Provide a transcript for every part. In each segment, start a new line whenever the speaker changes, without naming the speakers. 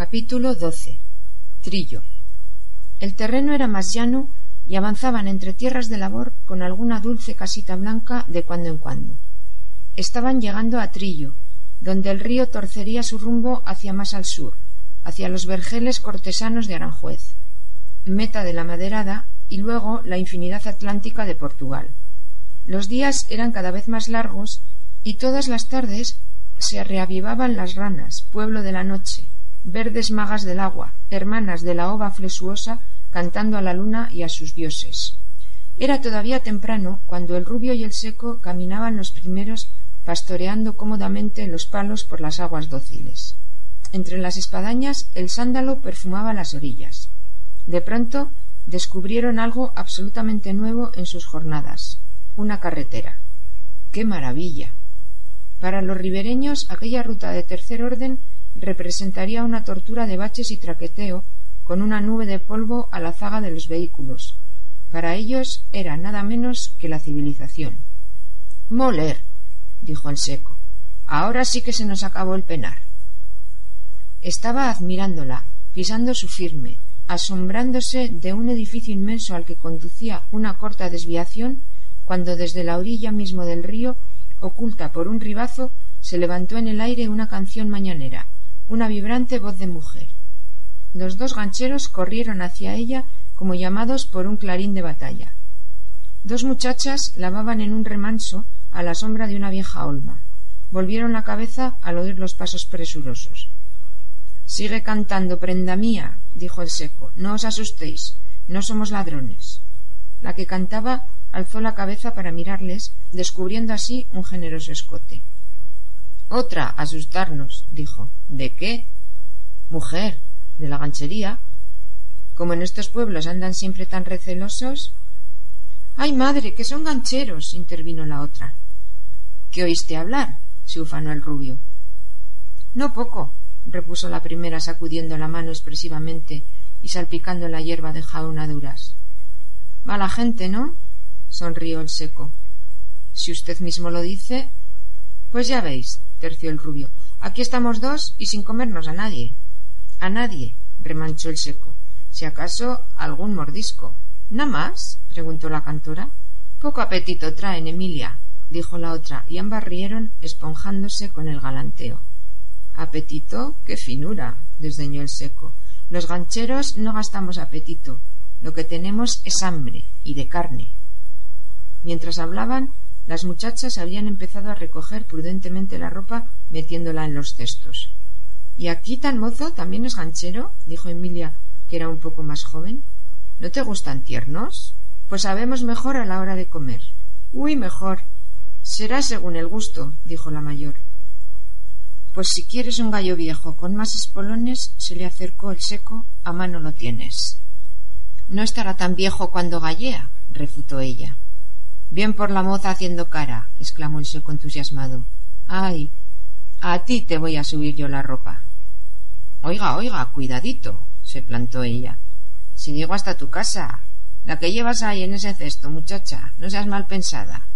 Capítulo XII. Trillo. El terreno era más llano y avanzaban entre tierras de labor con alguna dulce casita blanca de cuando en cuando. Estaban llegando a Trillo, donde el río torcería su rumbo hacia más al sur, hacia los vergeles cortesanos de Aranjuez, meta de la maderada y luego la infinidad atlántica de Portugal. Los días eran cada vez más largos y todas las tardes se reavivaban las ranas, pueblo de la noche, verdes magas del agua, hermanas de la ova flesuosa, cantando a la luna y a sus dioses. Era todavía temprano cuando el rubio y el seco caminaban los primeros pastoreando cómodamente los palos por las aguas dóciles. Entre las espadañas el sándalo perfumaba las orillas. De pronto descubrieron algo absolutamente nuevo en sus jornadas una carretera. ¡Qué maravilla! Para los ribereños aquella ruta de tercer orden representaría una tortura de baches y traqueteo con una nube de polvo a la zaga de los vehículos. Para ellos era nada menos que la civilización. Moler, dijo el seco. Ahora sí que se nos acabó el penar. Estaba admirándola, pisando su firme, asombrándose de un edificio inmenso al que conducía una corta desviación, cuando desde la orilla mismo del río, oculta por un ribazo, se levantó en el aire una canción mañanera, una vibrante voz de mujer. Los dos gancheros corrieron hacia ella como llamados por un clarín de batalla. Dos muchachas lavaban en un remanso a la sombra de una vieja olma. Volvieron la cabeza al oír los pasos presurosos. Sigue cantando, prenda mía, dijo el seco. No os asustéis, no somos ladrones. La que cantaba alzó la cabeza para mirarles, descubriendo así un generoso escote. Otra, asustarnos, dijo. ¿De qué? Mujer, de la ganchería. Como en estos pueblos andan siempre tan recelosos. ¡Ay, madre, que son gancheros! intervino la otra. ¿Qué oíste hablar? se ufanó el rubio. No poco, repuso la primera sacudiendo la mano expresivamente y salpicando la hierba de jaunaduras. Mala gente, ¿no? sonrió el seco. Si usted mismo lo dice. Pues ya veis, terció el rubio. Aquí estamos dos y sin comernos a nadie. A nadie, remanchó el seco. Si acaso algún mordisco. ¿No más? preguntó la cantora. Poco apetito traen, Emilia, dijo la otra, y ambas rieron esponjándose con el galanteo. Apetito, qué finura, desdeñó el seco. Los gancheros no gastamos apetito. Lo que tenemos es hambre y de carne. Mientras hablaban, las muchachas habían empezado a recoger prudentemente la ropa metiéndola en los cestos. ¿Y aquí tan mozo también es ganchero? dijo Emilia, que era un poco más joven. ¿No te gustan tiernos? Pues sabemos mejor a la hora de comer. Uy, mejor. Será según el gusto, dijo la mayor. Pues si quieres un gallo viejo con más espolones, se le acercó el seco, a mano lo tienes. No estará tan viejo cuando gallea, refutó ella. Bien por la moza haciendo cara, exclamó el seco entusiasmado. Ay, a ti te voy a subir yo la ropa. Oiga, oiga, cuidadito, se plantó ella. Si llego hasta tu casa. La que llevas ahí en ese cesto, muchacha, no seas mal pensada.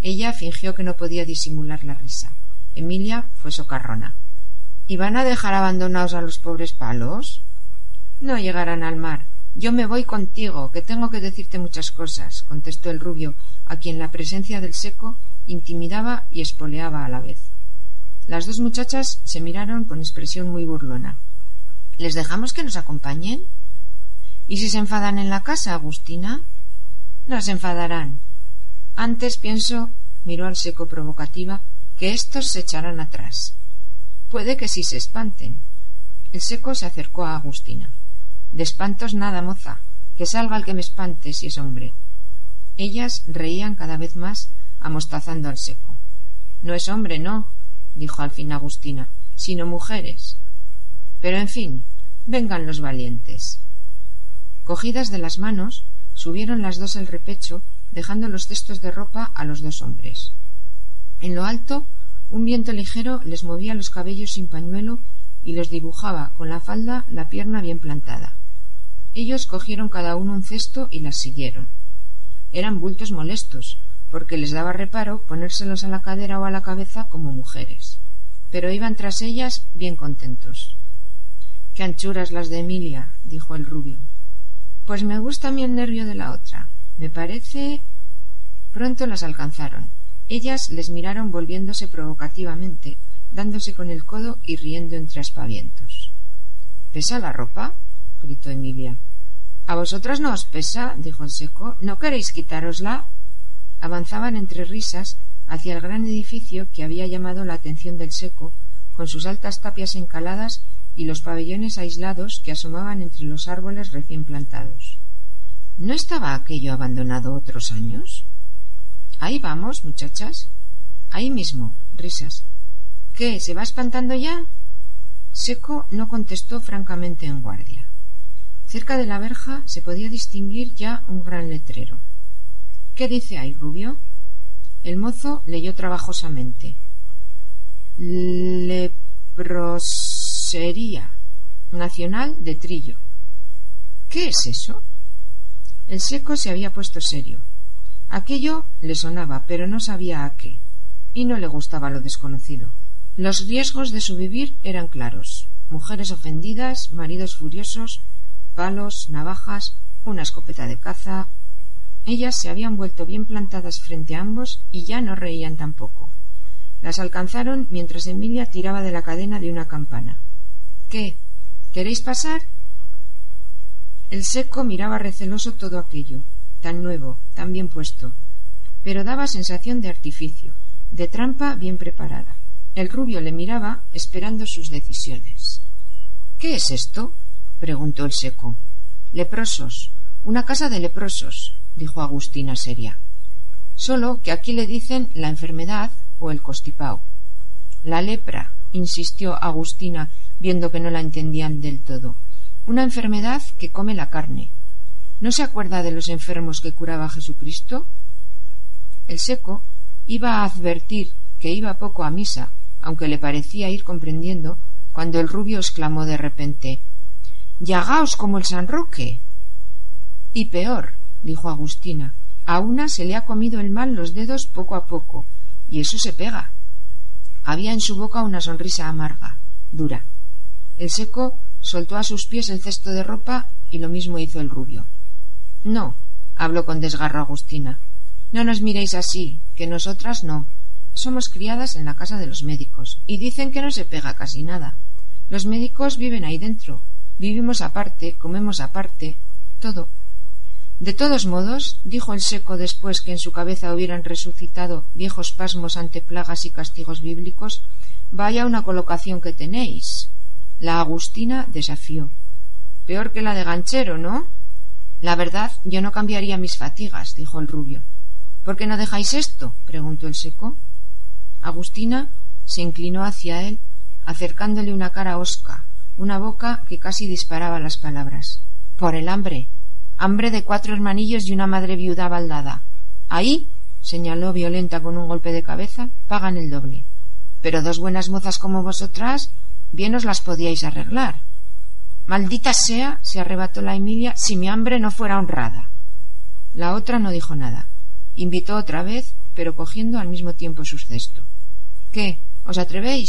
Ella fingió que no podía disimular la risa. Emilia fue socarrona. ¿Y van a dejar abandonados a los pobres palos? No llegarán al mar. Yo me voy contigo, que tengo que decirte muchas cosas, contestó el rubio, a quien la presencia del seco intimidaba y espoleaba a la vez. Las dos muchachas se miraron con expresión muy burlona. ¿Les dejamos que nos acompañen? ¿Y si se enfadan en la casa, Agustina? No se enfadarán. Antes pienso, miró al seco provocativa, que éstos se echarán atrás. Puede que sí se espanten. El seco se acercó a Agustina. De espantos nada, moza. Que salga el que me espante si es hombre. Ellas reían cada vez más, amostazando al seco. No es hombre, no, dijo al fin Agustina, sino mujeres. Pero en fin, vengan los valientes. Cogidas de las manos, subieron las dos el repecho, dejando los cestos de ropa a los dos hombres. En lo alto, un viento ligero les movía los cabellos sin pañuelo y les dibujaba con la falda la pierna bien plantada. Ellos cogieron cada uno un cesto y las siguieron eran bultos molestos, porque les daba reparo ponérselos a la cadera o a la cabeza como mujeres, pero iban tras ellas bien contentos. Qué anchuras las de Emilia, dijo el rubio. Pues me gusta a mí el nervio de la otra. Me parece. Pronto las alcanzaron. Ellas les miraron volviéndose provocativamente, dándose con el codo y riendo entre aspavientos. ¿Pesa la ropa? gritó Emilia. A vosotras no os pesa, dijo el seco. ¿No queréis quitárosla? Avanzaban entre risas hacia el gran edificio que había llamado la atención del seco, con sus altas tapias encaladas y los pabellones aislados que asomaban entre los árboles recién plantados. ¿No estaba aquello abandonado otros años? Ahí vamos, muchachas. Ahí mismo, risas. ¿Qué? ¿Se va espantando ya? Seco no contestó francamente en guardia. Cerca de la verja se podía distinguir ya un gran letrero. ¿Qué dice ahí, Rubio? El mozo leyó trabajosamente. Leprosería Nacional de Trillo. ¿Qué es eso? El seco se había puesto serio. Aquello le sonaba, pero no sabía a qué, y no le gustaba lo desconocido. Los riesgos de su vivir eran claros. Mujeres ofendidas, maridos furiosos, palos, navajas, una escopeta de caza. Ellas se habían vuelto bien plantadas frente a ambos y ya no reían tampoco. Las alcanzaron mientras Emilia tiraba de la cadena de una campana. ¿Qué? ¿Queréis pasar? El seco miraba receloso todo aquello, tan nuevo, tan bien puesto, pero daba sensación de artificio, de trampa bien preparada. El rubio le miraba esperando sus decisiones. ¿Qué es esto? preguntó el seco. Leprosos. Una casa de leprosos, dijo Agustina seria. Solo que aquí le dicen la enfermedad o el costipao. La lepra, insistió Agustina, viendo que no la entendían del todo. Una enfermedad que come la carne. ¿No se acuerda de los enfermos que curaba Jesucristo? El seco iba a advertir que iba poco a misa aunque le parecía ir comprendiendo, cuando el rubio exclamó de repente Yagaos como el San Roque. Y peor, dijo Agustina, a una se le ha comido el mal los dedos poco a poco, y eso se pega. Había en su boca una sonrisa amarga, dura. El seco soltó a sus pies el cesto de ropa y lo mismo hizo el rubio. No, habló con desgarro Agustina. No nos miréis así, que nosotras no. Somos criadas en la casa de los médicos y dicen que no se pega casi nada. Los médicos viven ahí dentro, vivimos aparte, comemos aparte, todo. De todos modos, dijo el seco después que en su cabeza hubieran resucitado viejos pasmos ante plagas y castigos bíblicos, vaya una colocación que tenéis. La Agustina desafió. Peor que la de ganchero, ¿no? La verdad, yo no cambiaría mis fatigas, dijo el rubio. ¿Por qué no dejáis esto? preguntó el seco. Agustina se inclinó hacia él, acercándole una cara hosca, una boca que casi disparaba las palabras. Por el hambre. Hambre de cuatro hermanillos y una madre viuda baldada. Ahí, señaló violenta con un golpe de cabeza, pagan el doble. Pero dos buenas mozas como vosotras, bien os las podíais arreglar. Maldita sea, se arrebató la Emilia, si mi hambre no fuera honrada. La otra no dijo nada. Invitó otra vez, pero cogiendo al mismo tiempo su cesto. ¿Qué? ¿Os atrevéis?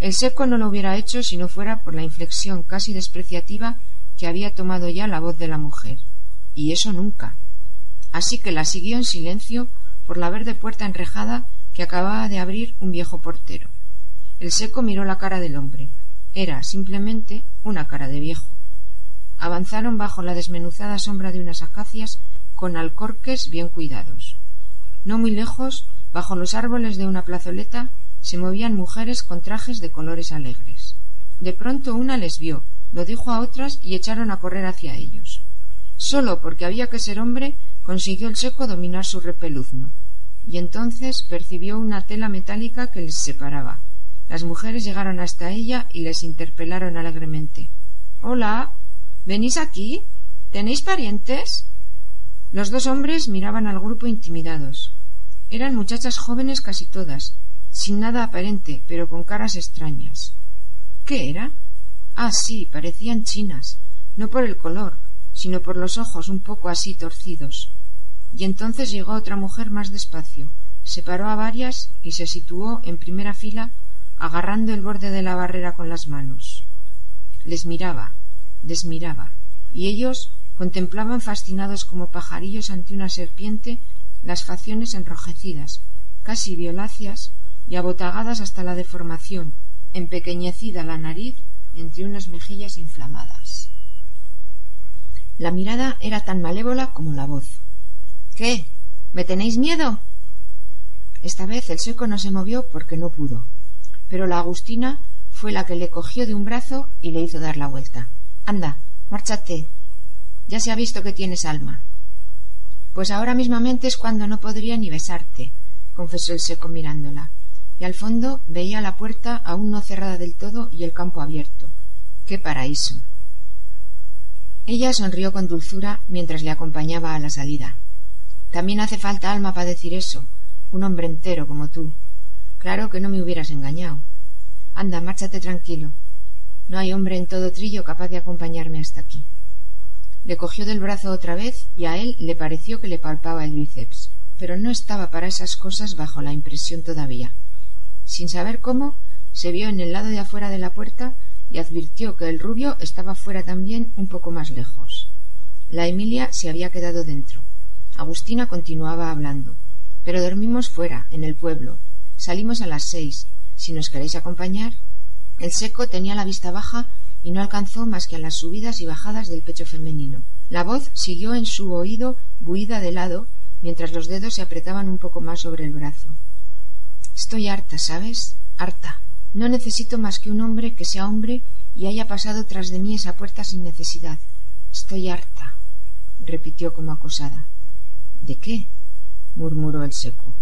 El seco no lo hubiera hecho si no fuera por la inflexión casi despreciativa que había tomado ya la voz de la mujer. Y eso nunca. Así que la siguió en silencio por la verde puerta enrejada que acababa de abrir un viejo portero. El seco miró la cara del hombre. Era simplemente una cara de viejo. Avanzaron bajo la desmenuzada sombra de unas acacias con alcorques bien cuidados. No muy lejos Bajo los árboles de una plazoleta se movían mujeres con trajes de colores alegres. De pronto una les vio, lo dijo a otras y echaron a correr hacia ellos. Solo porque había que ser hombre consiguió el seco dominar su repeluzno. Y entonces percibió una tela metálica que les separaba. Las mujeres llegaron hasta ella y les interpelaron alegremente. Hola. ¿Venís aquí? ¿Tenéis parientes? Los dos hombres miraban al grupo intimidados. Eran muchachas jóvenes casi todas, sin nada aparente, pero con caras extrañas. ¿Qué era? Ah, sí, parecían chinas, no por el color, sino por los ojos un poco así torcidos. Y entonces llegó otra mujer más despacio, separó a varias y se situó en primera fila, agarrando el borde de la barrera con las manos. les miraba, les miraba, y ellos contemplaban fascinados como pajarillos ante una serpiente las facciones enrojecidas, casi violáceas y abotagadas hasta la deformación, empequeñecida la nariz entre unas mejillas inflamadas. La mirada era tan malévola como la voz. ¿Qué? ¿Me tenéis miedo? Esta vez el seco no se movió porque no pudo, pero la Agustina fue la que le cogió de un brazo y le hizo dar la vuelta. Anda, márchate. Ya se ha visto que tienes alma. Pues ahora mismamente es cuando no podría ni besarte, confesó el seco mirándola, y al fondo veía la puerta aún no cerrada del todo y el campo abierto. ¡Qué paraíso! Ella sonrió con dulzura mientras le acompañaba a la salida. También hace falta alma para decir eso, un hombre entero como tú. Claro que no me hubieras engañado. Anda, márchate tranquilo. No hay hombre en todo Trillo capaz de acompañarme hasta aquí. Le cogió del brazo otra vez y a él le pareció que le palpaba el bíceps, pero no estaba para esas cosas bajo la impresión todavía. Sin saber cómo, se vio en el lado de afuera de la puerta y advirtió que el rubio estaba fuera también un poco más lejos. La Emilia se había quedado dentro. Agustina continuaba hablando. Pero dormimos fuera, en el pueblo. Salimos a las seis. Si nos queréis acompañar. El seco tenía la vista baja y no alcanzó más que a las subidas y bajadas del pecho femenino. La voz siguió en su oído buida de lado, mientras los dedos se apretaban un poco más sobre el brazo. Estoy harta, ¿sabes? Harta. No necesito más que un hombre que sea hombre y haya pasado tras de mí esa puerta sin necesidad. Estoy harta, repitió como acosada. ¿De qué? murmuró el seco.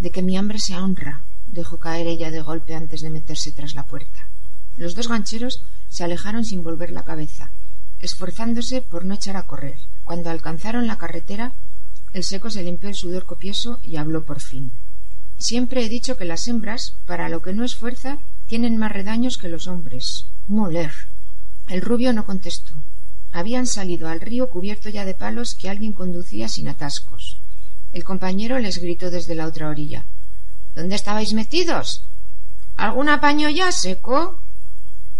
De que mi hambre se honra, dejó caer ella de golpe antes de meterse tras la puerta. Los dos gancheros se alejaron sin volver la cabeza, esforzándose por no echar a correr. Cuando alcanzaron la carretera, el seco se limpió el sudor copioso y habló por fin. Siempre he dicho que las hembras, para lo que no es fuerza, tienen más redaños que los hombres. Moler. El rubio no contestó. Habían salido al río cubierto ya de palos que alguien conducía sin atascos. El compañero les gritó desde la otra orilla. ¿Dónde estabais metidos? ¿Algún apaño ya, seco?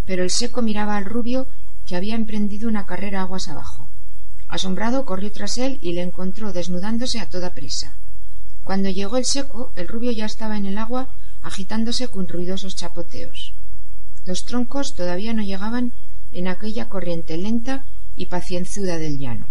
Pero el seco miraba al rubio que había emprendido una carrera aguas abajo. Asombrado corrió tras él y le encontró desnudándose a toda prisa. Cuando llegó el seco, el rubio ya estaba en el agua agitándose con ruidosos chapoteos. Los troncos todavía no llegaban en aquella corriente lenta y pacienzuda del llano.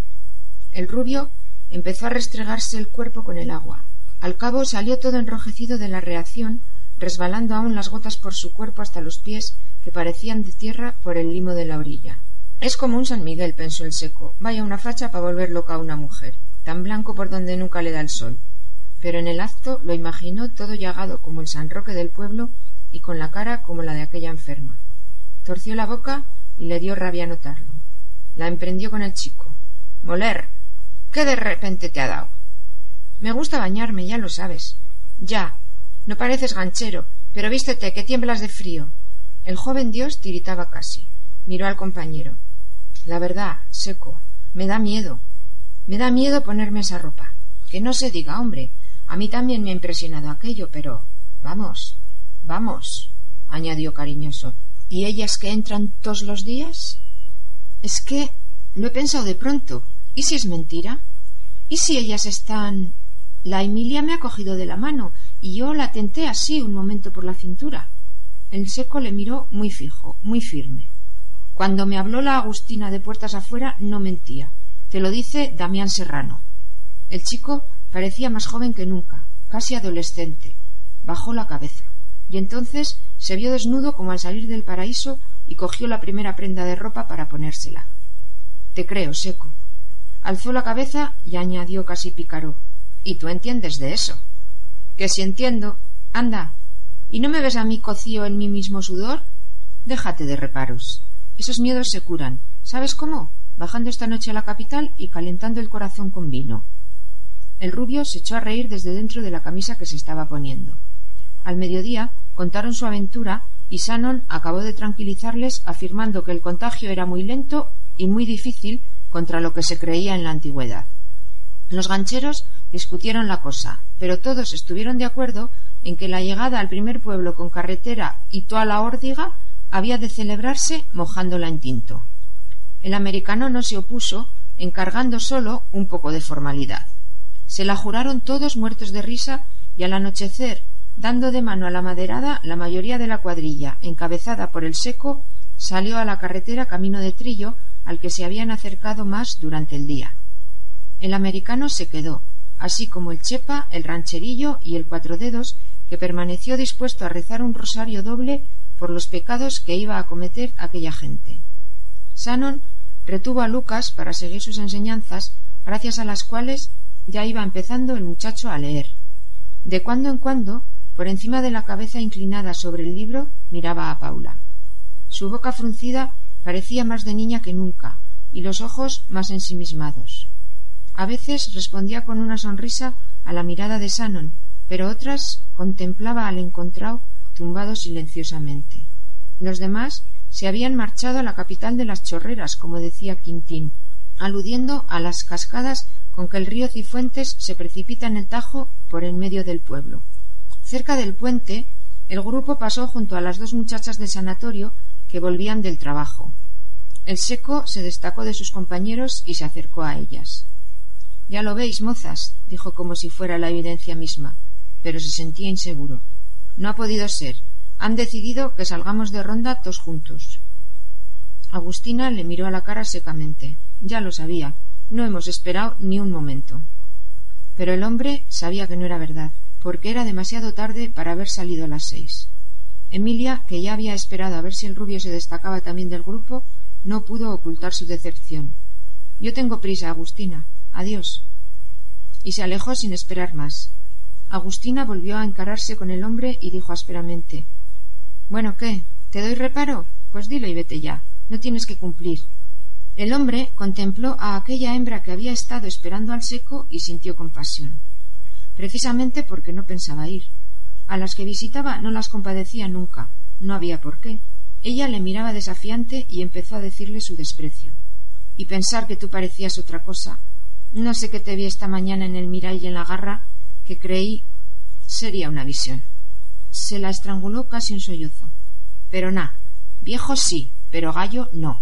El rubio empezó a restregarse el cuerpo con el agua. Al cabo salió todo enrojecido de la reacción, resbalando aún las gotas por su cuerpo hasta los pies que parecían de tierra por el limo de la orilla. Es como un San Miguel, pensó el seco. Vaya una facha para volver loca a una mujer, tan blanco por donde nunca le da el sol. Pero en el acto lo imaginó todo llagado como el San Roque del pueblo y con la cara como la de aquella enferma. Torció la boca y le dio rabia notarlo. La emprendió con el chico. Moler, ¿qué de repente te ha dado? Me gusta bañarme, ya lo sabes. Ya. No pareces ganchero, pero vístete, que tiemblas de frío. El joven dios tiritaba casi. Miró al compañero. La verdad, seco, me da miedo. Me da miedo ponerme esa ropa. Que no se diga, hombre. A mí también me ha impresionado aquello, pero. Vamos, vamos, añadió cariñoso. ¿Y ellas que entran todos los días? Es que lo he pensado de pronto. ¿Y si es mentira? ¿Y si ellas están... La Emilia me ha cogido de la mano y yo la tenté así un momento por la cintura. El seco le miró muy fijo, muy firme. Cuando me habló la Agustina de puertas afuera, no mentía. Te lo dice Damián Serrano. El chico parecía más joven que nunca, casi adolescente. Bajó la cabeza, y entonces se vio desnudo como al salir del paraíso y cogió la primera prenda de ropa para ponérsela. Te creo, seco. Alzó la cabeza y añadió casi pícaro. ¿Y tú entiendes de eso? Que si entiendo. Anda, ¿Y no me ves a mí cocío en mi mismo sudor? Déjate de reparos. Esos miedos se curan. ¿Sabes cómo? Bajando esta noche a la capital y calentando el corazón con vino. El rubio se echó a reír desde dentro de la camisa que se estaba poniendo. Al mediodía contaron su aventura y Sanon acabó de tranquilizarles afirmando que el contagio era muy lento y muy difícil contra lo que se creía en la antigüedad. Los gancheros discutieron la cosa, pero todos estuvieron de acuerdo en que la llegada al primer pueblo con carretera y toda la órdiga había de celebrarse mojándola en tinto. El americano no se opuso, encargando solo un poco de formalidad. Se la juraron todos muertos de risa y al anochecer, dando de mano a la maderada, la mayoría de la cuadrilla, encabezada por el seco, salió a la carretera camino de Trillo, al que se habían acercado más durante el día. El americano se quedó, así como el chepa, el rancherillo y el cuatro dedos, que permaneció dispuesto a rezar un rosario doble por los pecados que iba a cometer aquella gente. Sanon retuvo a Lucas para seguir sus enseñanzas, gracias a las cuales ya iba empezando el muchacho a leer. De cuando en cuando, por encima de la cabeza inclinada sobre el libro, miraba a Paula. Su boca fruncida parecía más de niña que nunca, y los ojos más ensimismados. A veces respondía con una sonrisa a la mirada de Sanon, pero otras contemplaba al encontrado tumbado silenciosamente. Los demás se habían marchado a la capital de las chorreras, como decía Quintín, aludiendo a las cascadas con que el río Cifuentes se precipita en el Tajo por en medio del pueblo. Cerca del puente, el grupo pasó junto a las dos muchachas del sanatorio que volvían del trabajo. El seco se destacó de sus compañeros y se acercó a ellas. Ya lo veis, mozas, dijo como si fuera la evidencia misma, pero se sentía inseguro. No ha podido ser. Han decidido que salgamos de ronda todos juntos. Agustina le miró a la cara secamente. Ya lo sabía. No hemos esperado ni un momento. Pero el hombre sabía que no era verdad, porque era demasiado tarde para haber salido a las seis. Emilia, que ya había esperado a ver si el rubio se destacaba también del grupo, no pudo ocultar su decepción. Yo tengo prisa, Agustina. Adiós. Y se alejó sin esperar más. Agustina volvió a encararse con el hombre y dijo ásperamente Bueno, ¿qué? ¿Te doy reparo? Pues dilo y vete ya. No tienes que cumplir. El hombre contempló a aquella hembra que había estado esperando al seco y sintió compasión. Precisamente porque no pensaba ir. A las que visitaba no las compadecía nunca. No había por qué. Ella le miraba desafiante y empezó a decirle su desprecio. Y pensar que tú parecías otra cosa. No sé qué te vi esta mañana en el miray y en la garra, que creí sería una visión. Se la estranguló casi un sollozo. Pero na, viejo sí, pero gallo no.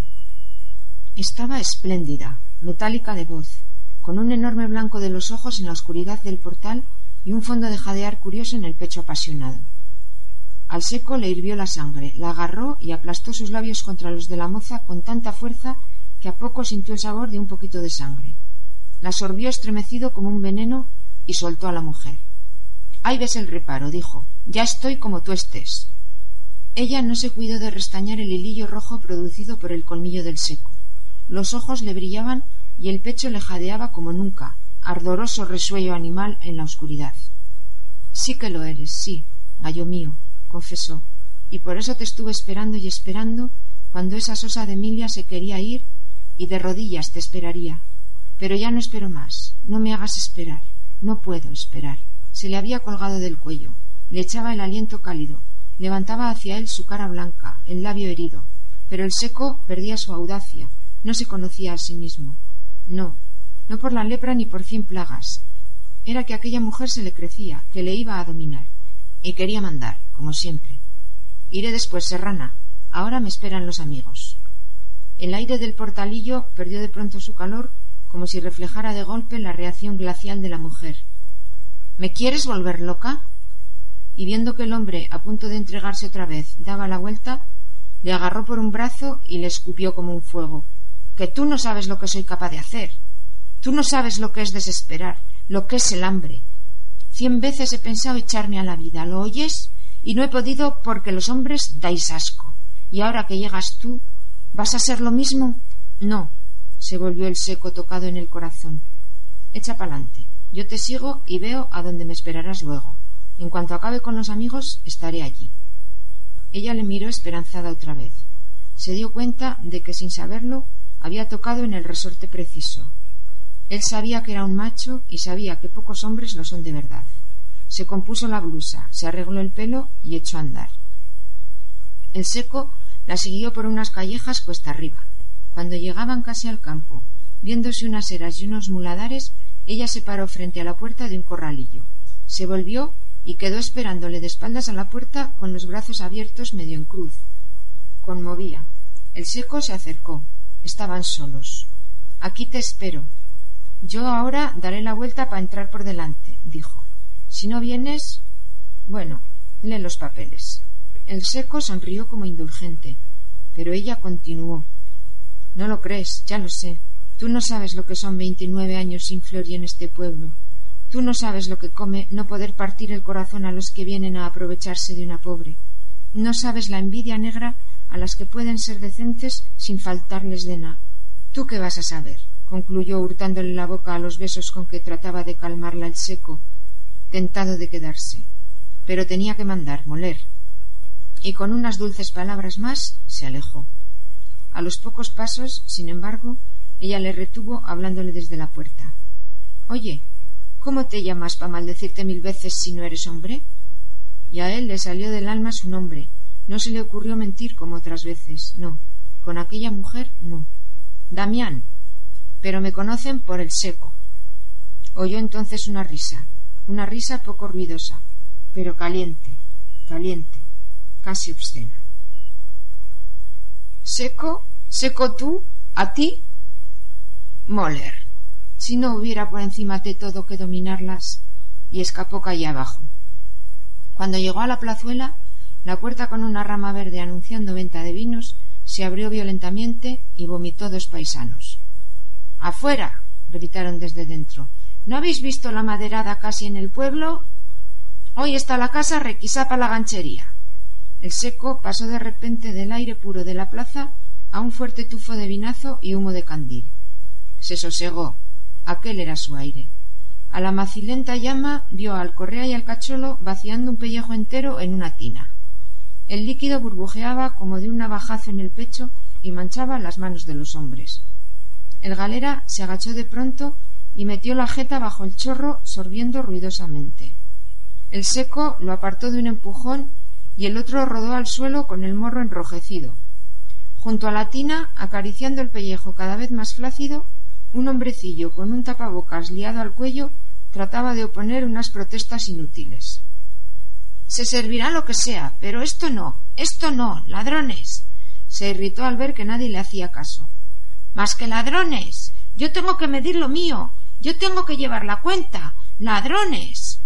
Estaba espléndida, metálica de voz, con un enorme blanco de los ojos en la oscuridad del portal y un fondo de jadear curioso en el pecho apasionado. Al seco le hirvió la sangre, la agarró y aplastó sus labios contra los de la moza con tanta fuerza que a poco sintió el sabor de un poquito de sangre. La sorbió estremecido como un veneno y soltó a la mujer. Ahí ves el reparo, dijo. Ya estoy como tú estés. Ella no se cuidó de restañar el hilillo rojo producido por el colmillo del seco. Los ojos le brillaban y el pecho le jadeaba como nunca, ardoroso resuello animal en la oscuridad. Sí que lo eres, sí, gallo mío, confesó, y por eso te estuve esperando y esperando cuando esa sosa de Emilia se quería ir y de rodillas te esperaría. Pero ya no espero más, no me hagas esperar. No puedo esperar. Se le había colgado del cuello, le echaba el aliento cálido, levantaba hacia él su cara blanca, el labio herido, pero el seco perdía su audacia, no se conocía a sí mismo. No, no por la lepra ni por cien plagas. Era que aquella mujer se le crecía, que le iba a dominar, y quería mandar, como siempre. Iré después, serrana. Ahora me esperan los amigos. El aire del portalillo perdió de pronto su calor como si reflejara de golpe la reacción glacial de la mujer. ¿Me quieres volver loca? Y viendo que el hombre, a punto de entregarse otra vez, daba la vuelta, le agarró por un brazo y le escupió como un fuego. Que tú no sabes lo que soy capaz de hacer. Tú no sabes lo que es desesperar, lo que es el hambre. Cien veces he pensado echarme a la vida, ¿lo oyes? Y no he podido porque los hombres dais asco. Y ahora que llegas tú, ¿vas a ser lo mismo? No, se volvió el seco tocado en el corazón. Echa pa'lante. Yo te sigo y veo a dónde me esperarás luego. En cuanto acabe con los amigos, estaré allí. Ella le miró esperanzada otra vez. Se dio cuenta de que sin saberlo había tocado en el resorte preciso. Él sabía que era un macho y sabía que pocos hombres lo son de verdad. Se compuso la blusa, se arregló el pelo y echó a andar. El seco la siguió por unas callejas cuesta arriba. Cuando llegaban casi al campo, viéndose unas eras y unos muladares, ella se paró frente a la puerta de un corralillo. Se volvió y quedó esperándole de espaldas a la puerta con los brazos abiertos medio en cruz. conmovía. El seco se acercó. Estaban solos. Aquí te espero. Yo ahora daré la vuelta para entrar por delante, dijo. Si no vienes. Bueno, lee los papeles. El seco sonrió como indulgente, pero ella continuó. No lo crees, ya lo sé. Tú no sabes lo que son veintinueve años sin Floria en este pueblo. Tú no sabes lo que come no poder partir el corazón a los que vienen a aprovecharse de una pobre. No sabes la envidia negra a las que pueden ser decentes sin faltarles de nada. ¿Tú qué vas a saber? concluyó hurtándole la boca a los besos con que trataba de calmarla el seco, tentado de quedarse. Pero tenía que mandar, moler. Y con unas dulces palabras más se alejó. A los pocos pasos, sin embargo, ella le retuvo hablándole desde la puerta. Oye, ¿cómo te llamas para maldecirte mil veces si no eres hombre? Y a él le salió del alma su nombre. No se le ocurrió mentir como otras veces. No. Con aquella mujer, no. Damián. Pero me conocen por el seco. Oyó entonces una risa. Una risa poco ruidosa, pero caliente, caliente, casi obscena. ¿Seco? ¿Seco tú? ¿A ti? Moller. Si no hubiera por encima de todo que dominarlas. Y escapó calle abajo. Cuando llegó a la plazuela, la puerta con una rama verde anunciando venta de vinos se abrió violentamente y vomitó dos paisanos. ¡Afuera! gritaron desde dentro. ¿No habéis visto la maderada casi en el pueblo? Hoy está la casa requisada para la ganchería. El seco pasó de repente del aire puro de la plaza a un fuerte tufo de vinazo y humo de candil. Se sosegó. Aquel era su aire. A la macilenta llama vio al correa y al cacholo vaciando un pellejo entero en una tina. El líquido burbujeaba como de un navajazo en el pecho y manchaba las manos de los hombres. El galera se agachó de pronto y metió la jeta bajo el chorro sorbiendo ruidosamente. El seco lo apartó de un empujón y el otro rodó al suelo con el morro enrojecido. Junto a la tina, acariciando el pellejo cada vez más flácido, un hombrecillo con un tapabocas liado al cuello trataba de oponer unas protestas inútiles. Se servirá lo que sea, pero esto no, esto no, ladrones. Se irritó al ver que nadie le hacía caso. Más que ladrones. Yo tengo que medir lo mío. Yo tengo que llevar la cuenta. Ladrones.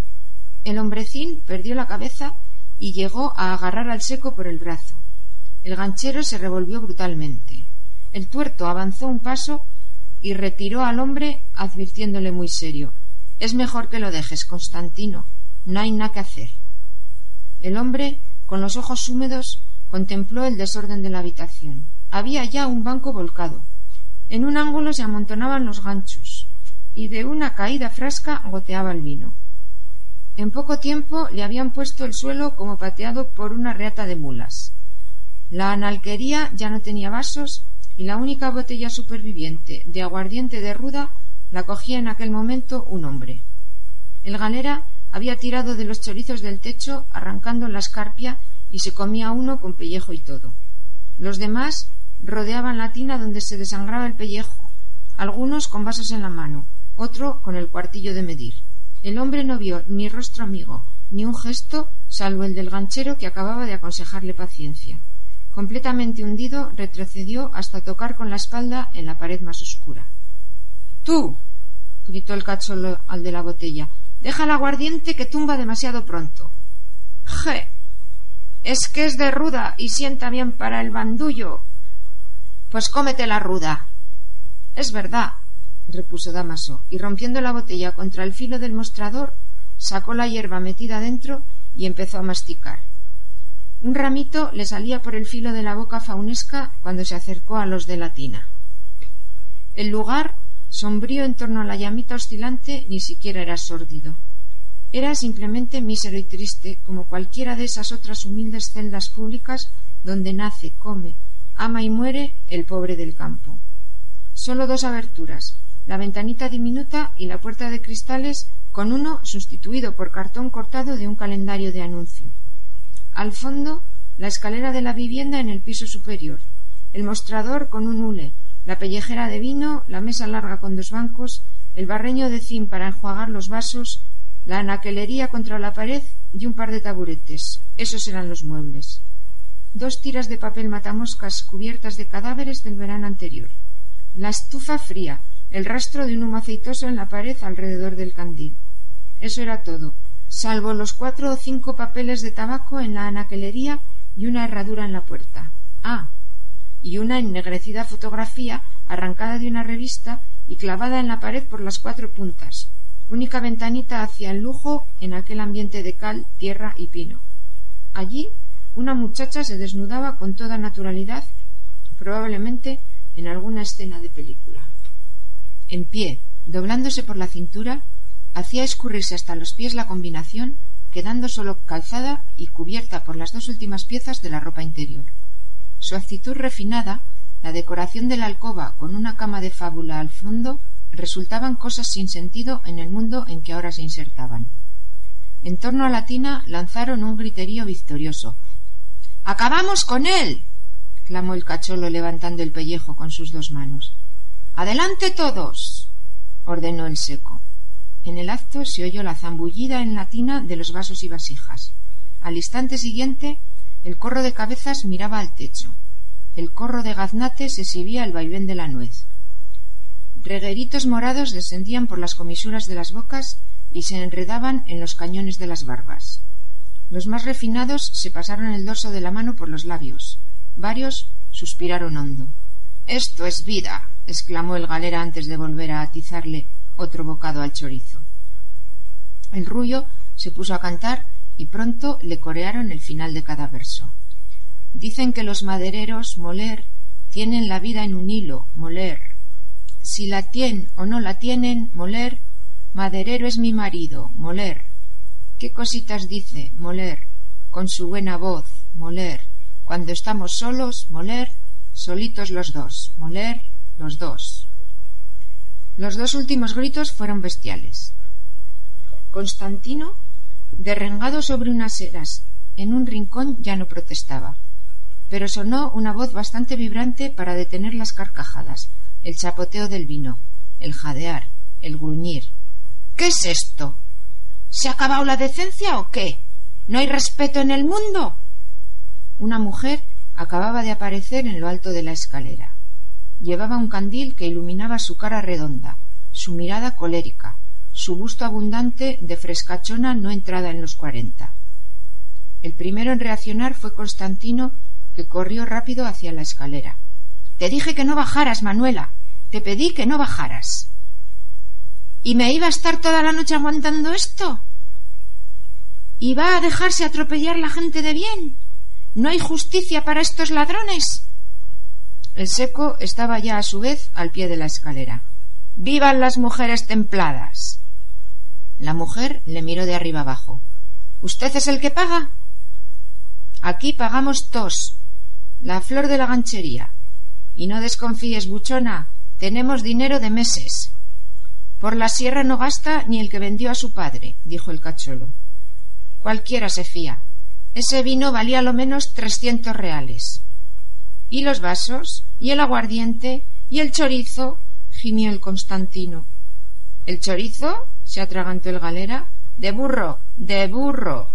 El hombrecín perdió la cabeza y llegó a agarrar al seco por el brazo. El ganchero se revolvió brutalmente. El tuerto avanzó un paso y retiró al hombre advirtiéndole muy serio Es mejor que lo dejes, Constantino. No hay nada que hacer. El hombre, con los ojos húmedos, contempló el desorden de la habitación. Había ya un banco volcado. En un ángulo se amontonaban los ganchos, y de una caída frasca goteaba el vino. En poco tiempo le habían puesto el suelo como pateado por una reata de mulas. La analquería ya no tenía vasos y la única botella superviviente de aguardiente de ruda la cogía en aquel momento un hombre. El galera había tirado de los chorizos del techo arrancando la escarpia y se comía uno con pellejo y todo. Los demás rodeaban la tina donde se desangraba el pellejo, algunos con vasos en la mano, otro con el cuartillo de medir. El hombre no vio ni rostro amigo, ni un gesto, salvo el del ganchero que acababa de aconsejarle paciencia. Completamente hundido, retrocedió hasta tocar con la espalda en la pared más oscura. Tú. gritó el cacholo al de la botella. Deja el aguardiente que tumba demasiado pronto. Je. Es que es de ruda y sienta bien para el bandullo. Pues cómete la ruda. Es verdad, repuso Damaso, y rompiendo la botella contra el filo del mostrador, sacó la hierba metida dentro y empezó a masticar. Un ramito le salía por el filo de la boca faunesca cuando se acercó a los de la tina. El lugar, sombrío en torno a la llamita oscilante, ni siquiera era sórdido. Era simplemente mísero y triste, como cualquiera de esas otras humildes celdas públicas donde nace, come, ama y muere el pobre del campo. Solo dos aberturas, la ventanita diminuta y la puerta de cristales con uno sustituido por cartón cortado de un calendario de anuncio. Al fondo, la escalera de la vivienda en el piso superior, el mostrador con un hule, la pellejera de vino, la mesa larga con dos bancos, el barreño de zinc para enjuagar los vasos, la anaquelería contra la pared y un par de taburetes. Esos eran los muebles. dos tiras de papel matamoscas cubiertas de cadáveres del verano anterior, la estufa fría, el rastro de un humo aceitoso en la pared alrededor del candil. Eso era todo, salvo los cuatro o cinco papeles de tabaco en la anaquelería y una herradura en la puerta. Ah, y una ennegrecida fotografía arrancada de una revista y clavada en la pared por las cuatro puntas, única ventanita hacia el lujo en aquel ambiente de cal, tierra y pino. Allí una muchacha se desnudaba con toda naturalidad, probablemente en alguna escena de película. En pie, doblándose por la cintura, hacía escurrirse hasta los pies la combinación, quedando solo calzada y cubierta por las dos últimas piezas de la ropa interior. Su actitud refinada, la decoración de la alcoba con una cama de fábula al fondo, resultaban cosas sin sentido en el mundo en que ahora se insertaban. En torno a la tina lanzaron un griterío victorioso. ¡Acabamos con él! clamó el cacholo levantando el pellejo con sus dos manos. Adelante todos. ordenó el seco. En el acto se oyó la zambullida en la tina de los vasos y vasijas. Al instante siguiente, el corro de cabezas miraba al techo. El corro de gaznates exhibía el vaivén de la nuez. Regueritos morados descendían por las comisuras de las bocas y se enredaban en los cañones de las barbas. Los más refinados se pasaron el dorso de la mano por los labios. Varios suspiraron hondo. Esto es vida. exclamó el galera antes de volver a atizarle otro bocado al chorizo. El rullo se puso a cantar y pronto le corearon el final de cada verso. Dicen que los madereros, moler, tienen la vida en un hilo, moler, si la tienen o no la tienen, moler, maderero es mi marido, moler. ¿Qué cositas dice, moler? Con su buena voz, moler. Cuando estamos solos, moler, solitos los dos, moler, los dos. Los dos últimos gritos fueron bestiales. Constantino, derrengado sobre unas eras en un rincón, ya no protestaba, pero sonó una voz bastante vibrante para detener las carcajadas, el chapoteo del vino, el jadear, el gruñir. ¿Qué es esto? ¿Se ha acabado la decencia o qué? ¿No hay respeto en el mundo? Una mujer acababa de aparecer en lo alto de la escalera. Llevaba un candil que iluminaba su cara redonda, su mirada colérica, su busto abundante de frescachona no entrada en los cuarenta. El primero en reaccionar fue Constantino, que corrió rápido hacia la escalera. Te dije que no bajaras, Manuela. Te pedí que no bajaras. ¿Y me iba a estar toda la noche aguantando esto? ¿Y va a dejarse atropellar la gente de bien? ¿No hay justicia para estos ladrones? El seco estaba ya a su vez al pie de la escalera. ¡Vivan las mujeres templadas! La mujer le miró de arriba abajo. ¿Usted es el que paga? Aquí pagamos tos, la flor de la ganchería. Y no desconfíes, buchona, tenemos dinero de meses. Por la sierra no gasta ni el que vendió a su padre, dijo el cacholo. Cualquiera se fía. Ese vino valía lo menos trescientos reales. ¿Y los vasos? ¿Y el aguardiente? ¿Y el chorizo? gimió el Constantino. ¿El chorizo? se atragantó el galera. De burro, de burro.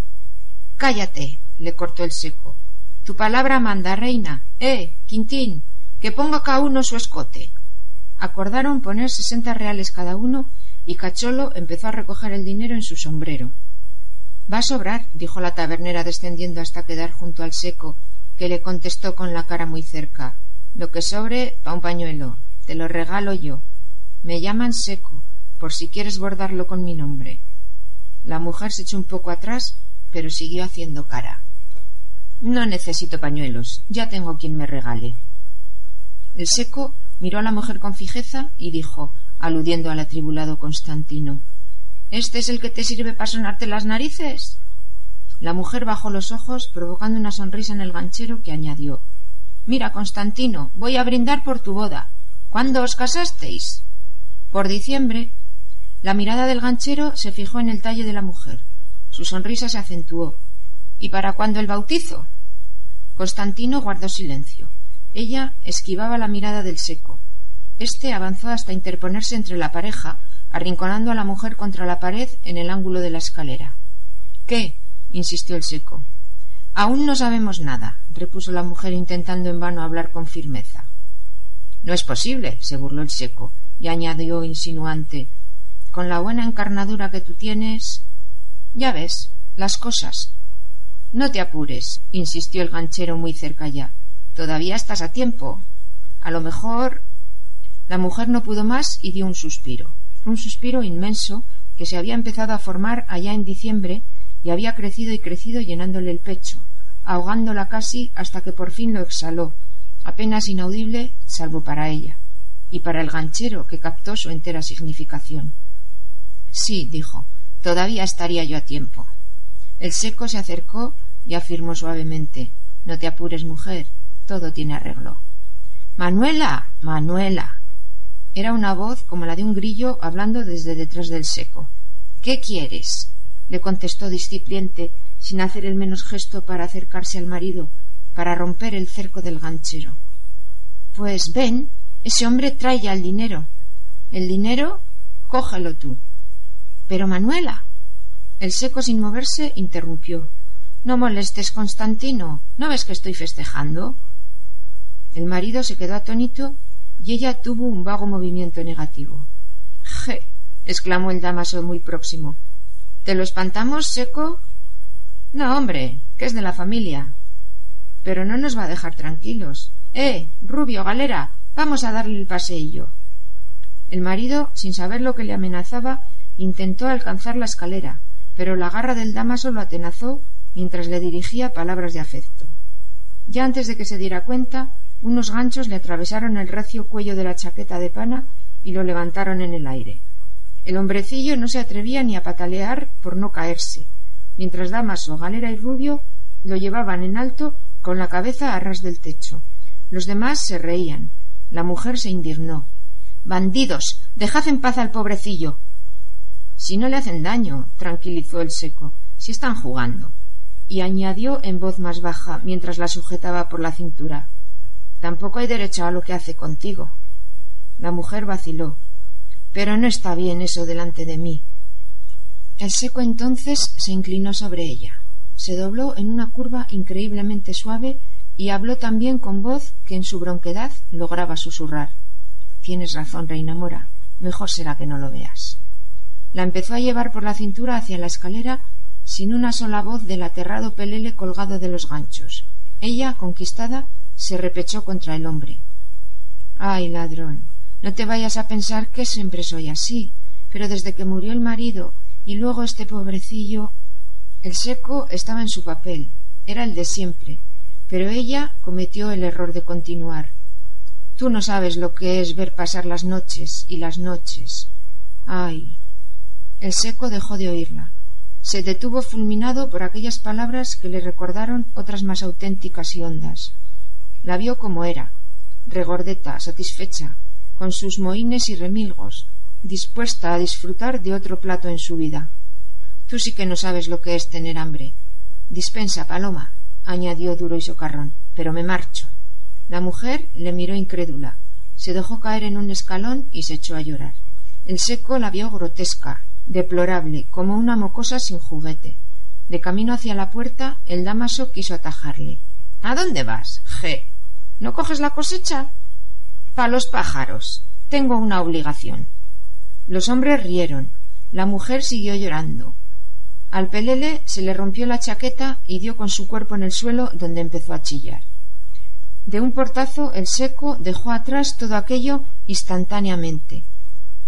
Cállate, le cortó el seco. Tu palabra manda, reina. Eh, Quintín, que ponga cada uno su escote. Acordaron poner sesenta reales cada uno y Cacholo empezó a recoger el dinero en su sombrero. Va a sobrar, dijo la tabernera descendiendo hasta quedar junto al seco, que le contestó con la cara muy cerca. Lo que sobre, pa un pañuelo. Te lo regalo yo. Me llaman seco, por si quieres bordarlo con mi nombre. La mujer se echó un poco atrás, pero siguió haciendo cara. No necesito pañuelos, ya tengo quien me regale. El seco miró a la mujer con fijeza y dijo, aludiendo al atribulado Constantino ¿Este es el que te sirve para sonarte las narices? La mujer bajó los ojos, provocando una sonrisa en el ganchero, que añadió Mira, Constantino, voy a brindar por tu boda. ¿Cuándo os casasteis? Por diciembre. La mirada del ganchero se fijó en el talle de la mujer. Su sonrisa se acentuó. ¿Y para cuándo el bautizo? Constantino guardó silencio. Ella esquivaba la mirada del seco. Este avanzó hasta interponerse entre la pareja, arrinconando a la mujer contra la pared en el ángulo de la escalera. ¿Qué? insistió el seco. Aún no sabemos nada, repuso la mujer intentando en vano hablar con firmeza. No es posible, se burló el seco, y añadió insinuante Con la buena encarnadura que tú tienes. Ya ves, las cosas. No te apures, insistió el ganchero muy cerca ya. Todavía estás a tiempo. A lo mejor. La mujer no pudo más y dio un suspiro, un suspiro inmenso que se había empezado a formar allá en diciembre y había crecido y crecido llenándole el pecho, ahogándola casi hasta que por fin lo exhaló, apenas inaudible salvo para ella, y para el ganchero que captó su entera significación. Sí, dijo, todavía estaría yo a tiempo. El seco se acercó y afirmó suavemente No te apures, mujer, todo tiene arreglo. Manuela. Manuela. Era una voz como la de un grillo hablando desde detrás del seco. ¿Qué quieres? le contestó discipliente, sin hacer el menos gesto para acercarse al marido, para romper el cerco del ganchero. Pues ven, ese hombre trae ya el dinero. El dinero, cógelo tú. Pero Manuela. El seco sin moverse interrumpió. No molestes, Constantino. ¿No ves que estoy festejando? El marido se quedó atónito y ella tuvo un vago movimiento negativo. Je. exclamó el damaso muy próximo. ¿Te lo espantamos, seco? No, hombre, que es de la familia. Pero no nos va a dejar tranquilos. Eh, Rubio, galera, vamos a darle el paseillo. El marido, sin saber lo que le amenazaba, intentó alcanzar la escalera, pero la garra del damaso lo atenazó mientras le dirigía palabras de afecto. Ya antes de que se diera cuenta, unos ganchos le atravesaron el recio cuello de la chaqueta de pana y lo levantaron en el aire. El hombrecillo no se atrevía ni a patalear por no caerse, mientras Damaso, Galera y Rubio lo llevaban en alto con la cabeza a ras del techo. Los demás se reían. La mujer se indignó. Bandidos. Dejad en paz al pobrecillo. Si no le hacen daño, tranquilizó el seco, si están jugando. Y añadió en voz más baja, mientras la sujetaba por la cintura. Tampoco hay derecho a lo que hace contigo. La mujer vaciló. Pero no está bien eso delante de mí. El seco entonces se inclinó sobre ella, se dobló en una curva increíblemente suave y habló también con voz que en su bronquedad lograba susurrar. Tienes razón, reina mora. Mejor será que no lo veas. La empezó a llevar por la cintura hacia la escalera sin una sola voz del aterrado pelele colgado de los ganchos. Ella, conquistada, se repechó contra el hombre. Ay, ladrón, no te vayas a pensar que siempre soy así, pero desde que murió el marido y luego este pobrecillo. El seco estaba en su papel, era el de siempre, pero ella cometió el error de continuar. Tú no sabes lo que es ver pasar las noches y las noches. Ay. El seco dejó de oírla. Se detuvo fulminado por aquellas palabras que le recordaron otras más auténticas y hondas. La vio como era, regordeta, satisfecha, con sus mohines y remilgos, dispuesta a disfrutar de otro plato en su vida. Tú sí que no sabes lo que es tener hambre. Dispensa, Paloma, añadió duro y socarrón, pero me marcho. La mujer le miró incrédula, se dejó caer en un escalón y se echó a llorar. El seco la vio grotesca, deplorable, como una mocosa sin juguete. De camino hacia la puerta, el damaso quiso atajarle. ¿A dónde vas? Je. ¿No coges la cosecha? Pa los pájaros. Tengo una obligación. Los hombres rieron. La mujer siguió llorando. Al pelele se le rompió la chaqueta y dio con su cuerpo en el suelo donde empezó a chillar. De un portazo el seco dejó atrás todo aquello instantáneamente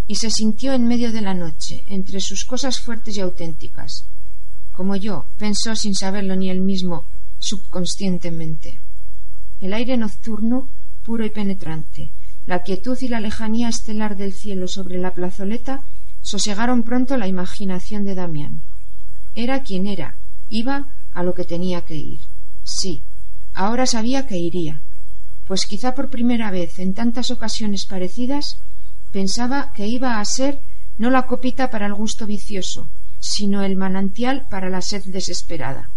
y se sintió en medio de la noche, entre sus cosas fuertes y auténticas. Como yo, pensó sin saberlo ni él mismo, subconscientemente. El aire nocturno, puro y penetrante, la quietud y la lejanía estelar del cielo sobre la plazoleta sosegaron pronto la imaginación de Damián. Era quien era, iba a lo que tenía que ir. Sí, ahora sabía que iría, pues quizá por primera vez en tantas ocasiones parecidas pensaba que iba a ser no la copita para el gusto vicioso, sino el manantial para la sed desesperada.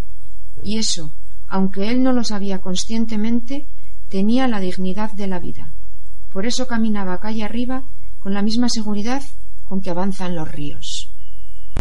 Y eso, aunque él no lo sabía conscientemente, tenía la dignidad de la vida. Por eso caminaba calle arriba con la misma seguridad con que avanzan los ríos.